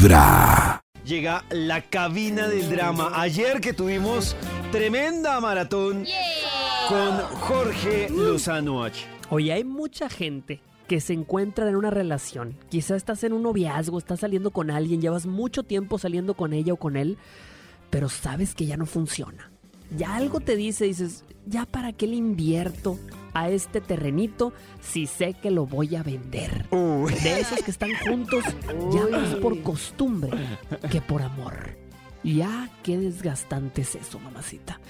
Vibra. Llega la cabina del drama. Ayer que tuvimos tremenda maratón con Jorge Lozano H. Oye, hay mucha gente que se encuentra en una relación. Quizá estás en un noviazgo, estás saliendo con alguien, llevas mucho tiempo saliendo con ella o con él, pero sabes que ya no funciona. Ya algo te dice, dices, ¿ya para qué le invierto a este terrenito si sé que lo voy a vender? De esos que están juntos ya más por costumbre que por amor. Ya qué desgastante es eso, mamacita.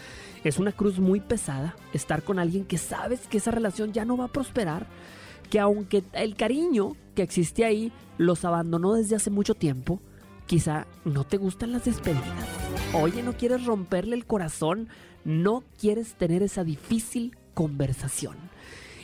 Es una cruz muy pesada estar con alguien que sabes que esa relación ya no va a prosperar, que aunque el cariño que existe ahí los abandonó desde hace mucho tiempo, quizá no te gustan las despedidas. Oye, no quieres romperle el corazón, no quieres tener esa difícil conversación.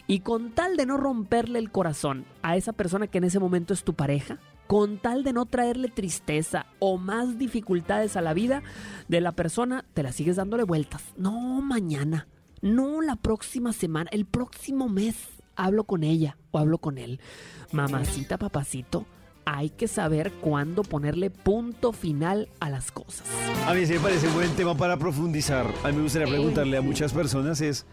Y con tal de no romperle el corazón a esa persona que en ese momento es tu pareja, con tal de no traerle tristeza o más dificultades a la vida de la persona, te la sigues dándole vueltas. No mañana, no la próxima semana, el próximo mes hablo con ella o hablo con él. Mamacita, papacito, hay que saber cuándo ponerle punto final a las cosas. A mí sí me parece un buen tema para profundizar. A mí me gustaría preguntarle a muchas personas es,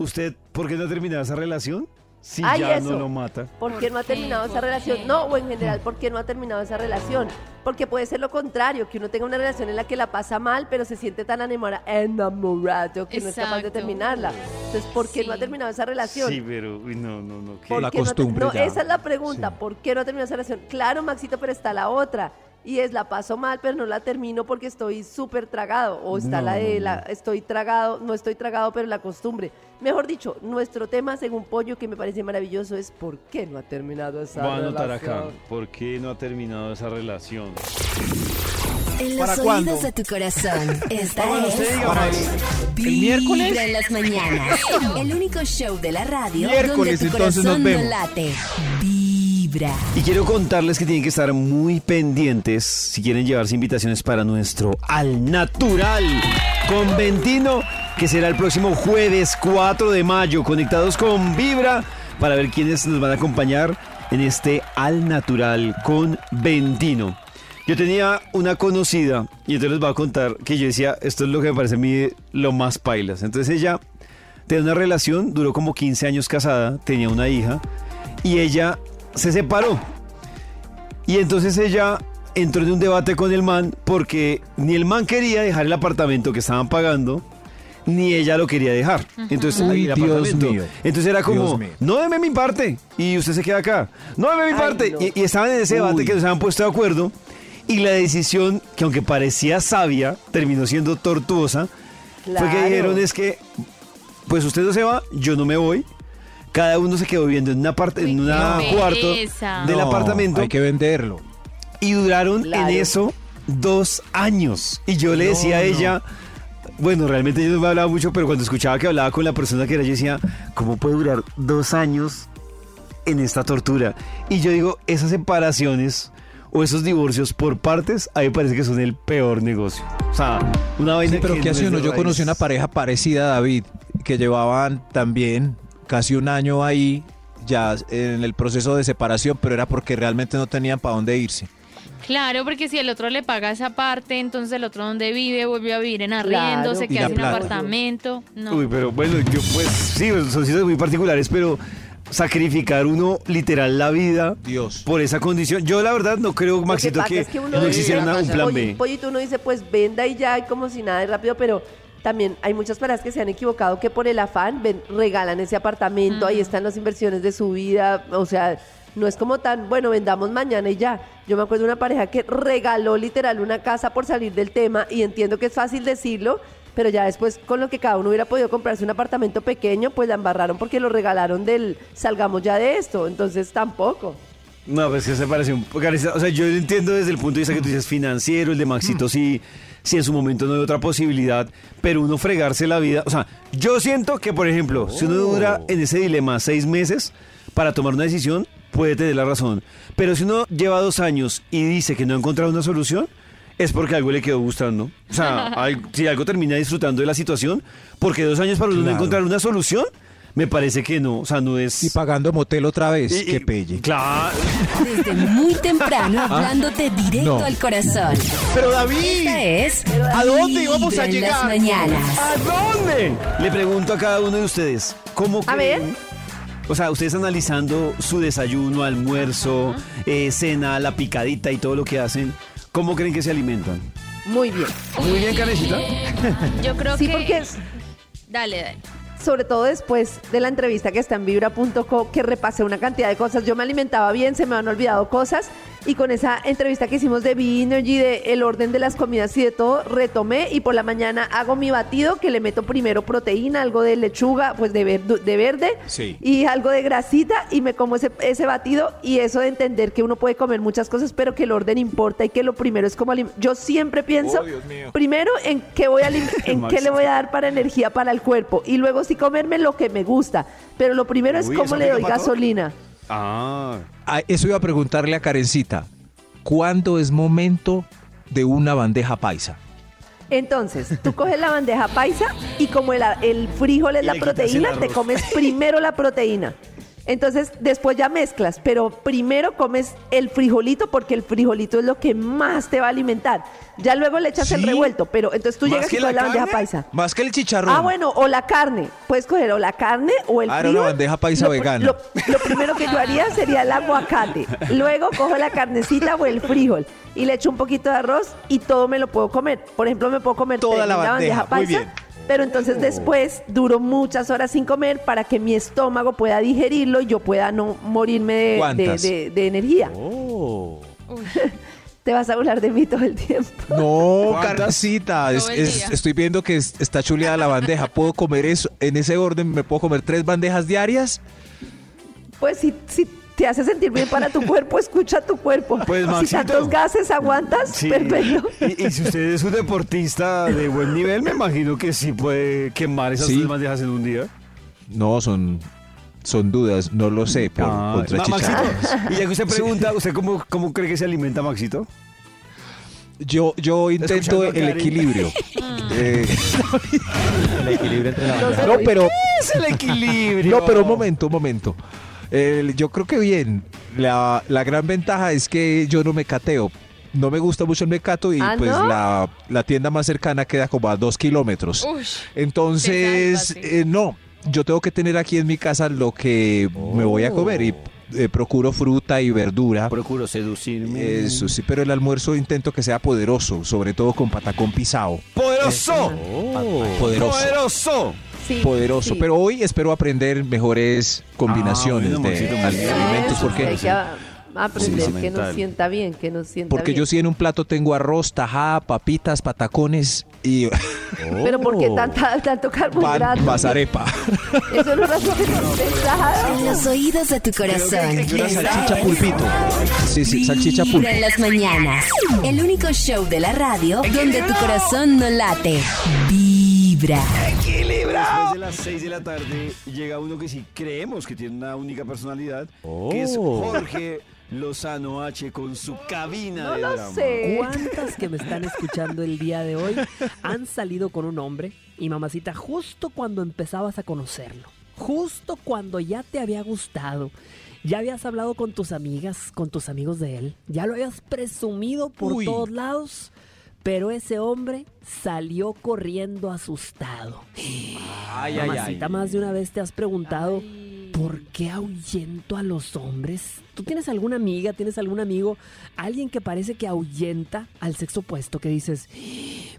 ¿usted por qué no ha terminado esa relación? Si Ay, ya eso. no lo mata. ¿Por qué no ha terminado esa ¿Por relación? No, o en general, ¿por qué no ha terminado esa relación? Porque puede ser lo contrario, que uno tenga una relación en la que la pasa mal, pero se siente tan enamora- enamorado que no es capaz de terminarla. Entonces, ¿por qué no ha Sí. terminado esa relación? Sí, pero uy, no, no, no. ¿qué? ¿Por La qué no te- costumbre No, ya. esa es la pregunta. Sí. ¿Por qué no ha terminado esa relación? Claro, Maxito, pero está la otra. Y es la paso mal, pero no la termino porque estoy súper tragado. O está No, la de no, la estoy tragado, no estoy tragado, pero la costumbre. Mejor dicho, nuestro tema, según Pollo, que me parece maravilloso, es ¿por qué no ha terminado esa Voy a relación? anotar acá. ¿Por qué no ha terminado esa relación? En los ¿Para oídos cuándo? de tu corazón. Esta es usted Max. el, miércoles. En las mañanas. El único show de la radio Miércoles, donde tu entonces nos corazón vemos. no late. Y quiero contarles que tienen que estar muy pendientes si quieren llevarse invitaciones para nuestro Al Natural con Ventino, que será el próximo jueves 4 de mayo, conectados con Vibra para ver quiénes nos van a acompañar en este Al Natural con Ventino. Yo tenía una conocida y entonces les voy a contar que yo decía, esto es lo que me parece a mí lo más pailas. Entonces ella tenía una relación, duró como 15 años casada, tenía una hija y ella se separó. Y entonces ella entró en un debate con el man porque ni el man quería dejar el apartamento que estaban pagando, ni ella lo quería dejar. Entonces, Uy, el apartamento. Entonces era como, no deme mi parte y usted se queda acá. No deme mi Ay, parte. no. Y, y estaban en ese debate Uy. que no se habían puesto de acuerdo. Y la decisión, que aunque parecía sabia, terminó siendo tortuosa, fue que dijeron es que, pues usted no se va, yo no me voy. Cada uno se quedó viviendo en una parte, en una cuarto del No, apartamento Hay que venderlo. y duraron Claro. en eso dos años. Y yo le No, decía a no. ella, bueno, realmente yo no me hablaba mucho, pero cuando escuchaba que hablaba con la persona que era, yo decía, ¿cómo puede durar dos años en esta tortura? Y yo digo, esas separaciones o esos divorcios por partes, a mí me parece que son el peor negocio. O sea, una vaina Sí, pero que ¿qué no hace uno? Yo conocí una pareja parecida a David, que llevaban también casi un año ahí, ya en el proceso de separación, pero era porque realmente no tenían para dónde irse. Claro, porque si el otro le paga esa parte, entonces el otro donde vive vuelve a vivir en arriendo, Claro. se queda sin plata. apartamento. No. Uy, pero bueno, yo pues sí, son situaciones muy particulares, pero sacrificar uno literal la vida Dios. por esa condición. Yo la verdad no creo, que Maxito, pasa que, es que uno no existiera un plan B. Pollito, uno dice, pues venda y ya, y como si nada de rápido, pero también hay muchas parejas que se han equivocado que por el afán ven, regalan ese apartamento, ahí están las inversiones de su vida, o sea, no es como tan, bueno, vendamos mañana y ya. Yo me acuerdo de una pareja que regaló literal una casa por salir del tema y entiendo que es fácil decirlo, pero ya después con lo que cada uno hubiera podido comprarse un apartamento pequeño, pues la embarraron porque lo regalaron del salgamos ya de esto, entonces tampoco. No, pues que se parece un poco. O sea, yo entiendo desde el punto de vista que tú dices financiero, el de Maxito sí, sí en su momento no hay otra posibilidad, pero uno fregarse la vida. O sea, yo siento que, por ejemplo, si uno dura en ese dilema seis meses para tomar una decisión, puede tener la razón. Pero si uno lleva dos años y dice que no ha encontrado una solución, es porque algo le quedó gustando. O sea, si algo termina disfrutando de la situación, porque dos años para uno no Claro. encontrar una solución, me parece que no, o sea, no es... Y pagando motel otra vez. Y- y- Qué pelle. Claro. Desde muy temprano hablándote directo No. al corazón. Pero David, Esta es ¿a dónde íbamos a llegar? las mañanas. ¿A dónde? Le pregunto a cada uno de ustedes, ¿cómo A creen? ver. O sea, ustedes analizando su desayuno, almuerzo, eh, cena, la picadita y todo lo que hacen, ¿cómo creen que se alimentan? Muy bien. Muy bien, Karencita. Yo creo Sí, que... porque es- Dale, dale. Sobre todo después de la entrevista que está en vibra.co, que repasé una cantidad de cosas. Yo me alimentaba bien, se me han olvidado cosas. Y con esa entrevista que hicimos de B-Energy, de el orden de las comidas y de todo, retomé. Y por la mañana hago mi batido, que le meto primero proteína, algo de lechuga, pues de, verdu- de verde, Sí. y algo de grasita. Y me como ese, ese batido. Y eso de entender que uno puede comer muchas cosas, pero que el orden importa y que lo primero es como Yo siempre pienso, Oh, primero en qué voy a en qué le voy a dar para energía para el cuerpo y luego sí comerme lo que me gusta. Pero lo primero es cómo ¿eso le doy todo? Ah, eso iba a preguntarle a Karencita. ¿Cuándo es momento de una bandeja paisa? Entonces, tú coges la bandeja paisa y como el, el frijol es Y la proteína, el te comes primero la proteína. Entonces, después ya mezclas, pero primero comes el frijolito porque el frijolito es lo que más te va a alimentar. Ya luego le echas el revuelto, pero entonces tú ¿Más llegas y coges la la bandeja paisa. Más que el chicharrón. Ah, bueno, o la carne. Puedes coger o la carne o el Ah, frijol. una bandeja paisa Lo- vegana. Lo, lo primero que yo haría sería el aguacate. Luego cojo la carnecita o el frijol y le echo un poquito de arroz y todo me lo puedo comer. Por ejemplo, me puedo comer Toda la bandeja, muy paisa. bien. Pero entonces después duro muchas horas sin comer para que mi estómago pueda digerirlo y yo pueda no morirme de, de, ¿Cuántas? de- de energía. Te vas a burlar de mí todo el tiempo. No, día. estoy viendo que es- está chuleada la bandeja. ¿Puedo comer eso? ¿En ese orden me puedo comer tres bandejas diarias? Pues si, si te hace sentir bien para tu cuerpo, escucha tu cuerpo. Pues, si Maxito. tantos gases aguantas, sí. perfecto. Y, y si usted es un deportista de buen nivel, me imagino que sí puede quemar esas Sí. tres bandejas en un día. No, son, son dudas. No lo sé. Por, Ah, Ma- Maxito, y ya que usted pregunta, ¿usted cómo, cómo cree que se alimenta, Maxito? Yo, yo intento el Karen. equilibrio. Eh, El equilibrio entre la No pero Es el equilibrio. No, pero un momento, un momento. El- yo creo que bien. La, la gran ventaja es que yo no me cateo. No me gusta mucho el mecato y ¿Ah, pues no? la, la tienda más cercana queda como a dos kilómetros. Ush. Entonces, eh, no, yo tengo que tener aquí en mi casa lo que me voy a comer y eh, procuro fruta y verdura. Procuro seducirme. Eso sí, pero el almuerzo intento que sea poderoso, sobre todo con patacón pisado. ¡Poderoso! Poderoso. ¡Poderoso! Sí, Poderoso. sí. Pero hoy espero aprender mejores combinaciones Ah, bueno, de bien. alimentos Eso, porque aprender Sí, que nos sienta bien, que nos sienta Porque bien. yo sí en un plato tengo arroz, tajada, papitas, patacones y Pero ¿por qué tanta, tanto carbohidrato? pan, bazarepa. Eso no es pensada. En los oídos de tu corazón. Una salchicha pulpito. Sí, sí, salchicha pulpo. en las mañanas. El único show de la radio donde tu corazón no late. Vibra. Después de las 6 de la tarde llega uno que sí creemos que tiene una única personalidad, que es Jorge Lozano H con su cabina No de lo drama. sé. ¿Cuántas que me están escuchando el día de hoy han salido con un hombre y mamacita justo cuando empezabas a conocerlo? Justo cuando ya te había gustado. Ya habías hablado con tus amigas, con tus amigos de él. Ya lo habías presumido por Uy. todos lados. Pero ese hombre salió corriendo asustado. Ay, Mamacita, más de una vez te has preguntado ¿por qué ahuyento a los hombres? ¿Tú tienes alguna amiga, tienes algún amigo, alguien que parece que ahuyenta al sexo opuesto, que dices,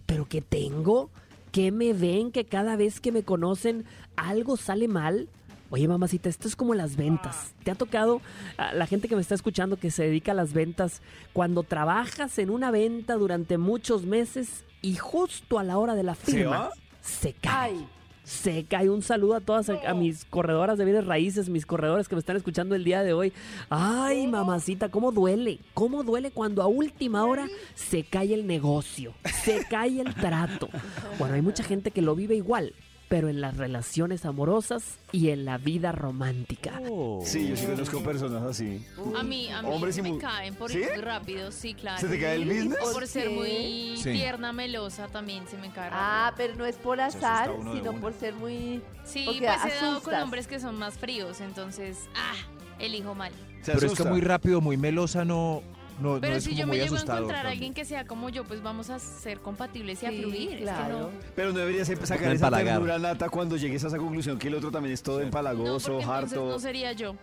¿pero qué tengo? ¿Qué me ven? Que cada vez que me conocen algo sale mal. Oye, mamacita, esto es como las ventas. ¿Te ha tocado a la gente que me está escuchando que se dedica a las ventas cuando trabajas en una venta durante muchos meses y justo a la hora de la ¿Se firma se cae? Ay. Se cae. Un saludo a todas, a, a mis corredoras de bienes raíces, mis corredores que me están escuchando el día de hoy. Ay, mamacita, cómo duele. Cómo duele cuando a última hora se cae el negocio, se cae el trato. Bueno, hay mucha gente que lo vive igual. Pero en las relaciones amorosas y en la vida romántica. Sí, yo sí conozco personas así. A mí, a mí Hombres me caen por ¿Sí? ir muy rápido, sí, claro. ¿Se te cae el business? Y por ¿Por ser muy Sí. tierna, melosa también se me cae Ah, pero no es por azar, sino por ser muy... Sí, porque pues he dado con hombres que son más fríos, entonces, ah, elijo mal. Se Pero es que muy rápido, muy melosa, no, no, no Pero es si como yo me llego a encontrar a alguien que sea como yo, pues vamos a ser compatibles y a fluir. es que claro. no- Pero no deberías sacar No esa ternura nata cuando llegues a esa conclusión que el otro también es todo No, empalagoso, entonces harto. no sería yo.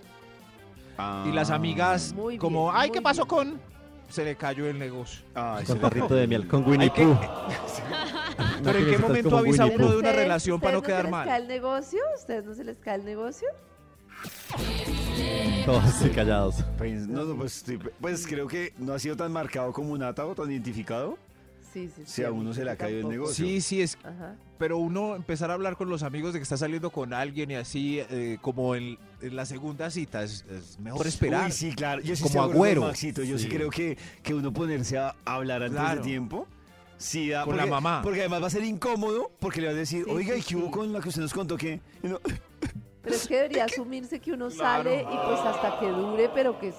Ah. Y las amigas, como, ay, ¿qué pasó bien. con...? Se le cayó el negocio. Ay, Con tarrito de miel, con Winnie Pooh. Pero ¿en qué momento avisa uno de una ¿Ustedes- relación para no ustedes quedar se les mal? cae el negocio? ¿Ustedes no se les cae el negocio? Todos así callados. Pues, no, no, pues, sí, pues creo que no ha sido tan marcado como Nata o tan identificado. Sí, sí. Si a uno se le ha caído el negocio. Sí, sí, es Ajá. pero uno empezar a hablar con los amigos de que está saliendo con alguien y así, eh, como en, en la segunda cita, es, es mejor esperar. Uy, sí, claro. Yo sí Como Agüero. Maxito. Yo sí. Sí. creo que, que uno ponerse a hablar antes Claro. de tiempo. Sí, da, Con porque, la mamá. Porque además va a ser incómodo porque le va a decir, Sí, oiga, sí, ¿y qué hubo sí. con la que usted nos contó que? Y uno, Pero es que debería asumirse que uno Claro. sale y pues hasta que dure, pero que es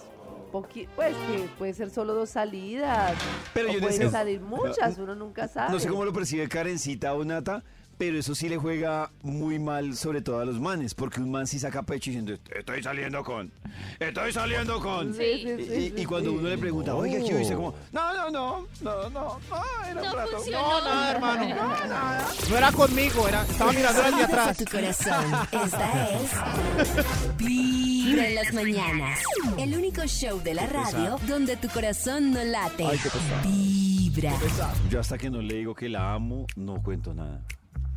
poqui pues que puede ser solo dos salidas. Pero o yo en pueden salir muchas, uno nunca sabe. No sé cómo lo percibe Karencita o Nata, pero eso sí le juega muy mal, sobre todo a los manes, porque un man sí saca pecho diciendo, estoy saliendo con, estoy saliendo con. Sí, sí, Y, sí, y- sí, y cuando sí. uno le pregunta, oiga, ¿qué dice? Como, no, no, no, no, no, no, era un No rato. funcionó. No, nada, hermano. No era conmigo, era, estaba mirando al de Oídos a atrás. tu corazón. Esta es Vibra en las mañanas. El único show de la radio donde tu corazón no late. Vibra. Yo hasta que no le digo que la amo, no cuento nada.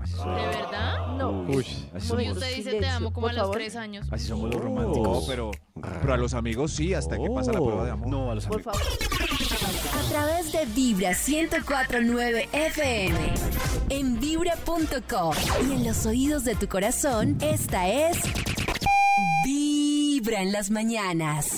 Así ¿De verdad? No. Uy. así somos, usted dice te Silencio, amo como por a los favor. tres años. así somos los románticos. Pero, pero a los amigos sí, hasta que pasa la prueba de amor. No, a los Por amigos. favor. A través de Vibra 1049 FM. En vibra.com. Y en los oídos de tu corazón, esta es Vibra en las mañanas.